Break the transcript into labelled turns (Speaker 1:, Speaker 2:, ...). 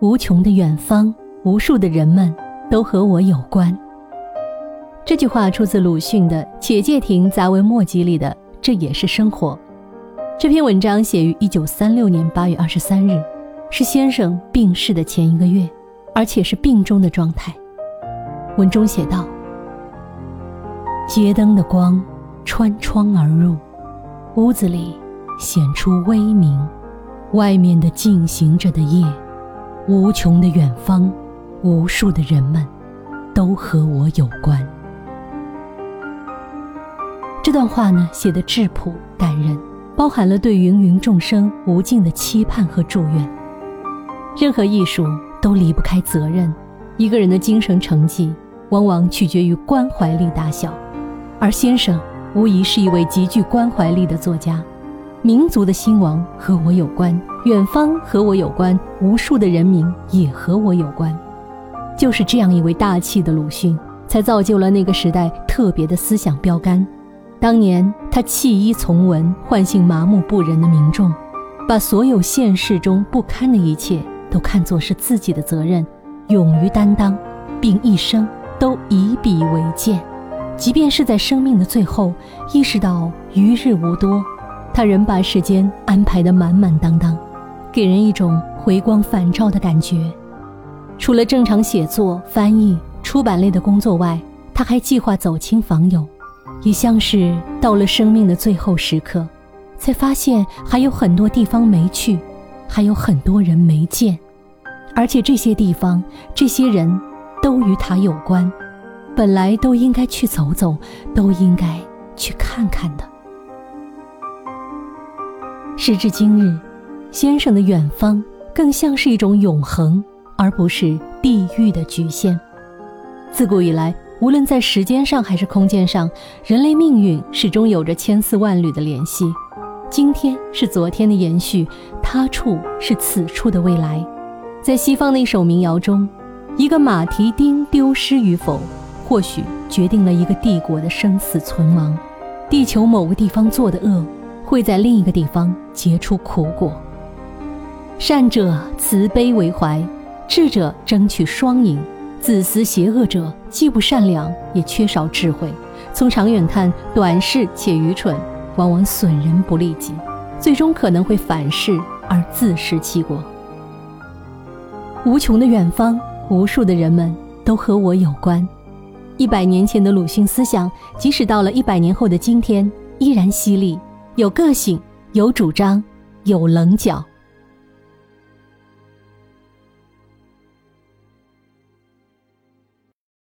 Speaker 1: 无穷的远方，无数的人们都和我有关。这句话出自鲁迅的《且介亭杂文末集》里的“这也是生活”。这篇文章写于一九三六年八月二十三日，是先生病逝的前一个月，而且是病中的状态。文中写道：“街灯的光穿窗而入，屋子里显出微明，外面的进行着的夜。”无穷的远方，无数的人们，都和我有关。这段话呢，写的质朴感人，包含了对芸芸众生无尽的期盼和祝愿。任何艺术都离不开责任，一个人的精神成绩往往取决于关怀力大小，而先生无疑是一位极具关怀力的作家。民族的兴亡和我有关，远方和我有关，无数的人民也和我有关。就是这样一位大气的鲁迅，才造就了那个时代特别的思想标杆。当年他弃医从文，唤醒麻木不仁的民众，把所有现实中不堪的一切都看作是自己的责任，勇于担当，并一生都以笔为鉴。即便是在生命的最后，意识到余日无多。他仍把时间安排得满满当当，给人一种回光返照的感觉。除了正常写作、翻译、出版类的工作外，他还计划走亲访友，也像是到了生命的最后时刻，才发现还有很多地方没去，还有很多人没见，而且这些地方、这些人都与他有关，本来都应该去走走，都应该去看看的。时至今日，先生的远方更像是一种永恒，而不是地域的局限。自古以来，无论在时间上还是空间上，人类命运始终有着千丝万缕的联系。今天是昨天的延续，他处是此处的未来。在西方的一首民谣中，一个马蹄钉丢失与否，或许决定了一个帝国的生死存亡。地球某个地方做的恶。会在另一个地方结出苦果。善者慈悲为怀，智者争取双赢。自私邪恶者既不善良，也缺少智慧。从长远看，短视且愚蠢，往往损人不利己，最终可能会反噬而自食其果。无穷的远方，无数的人们都和我有关。一百年前的鲁迅思想，即使到了一百年后的今天，依然犀利。有个性，有主张，有棱角。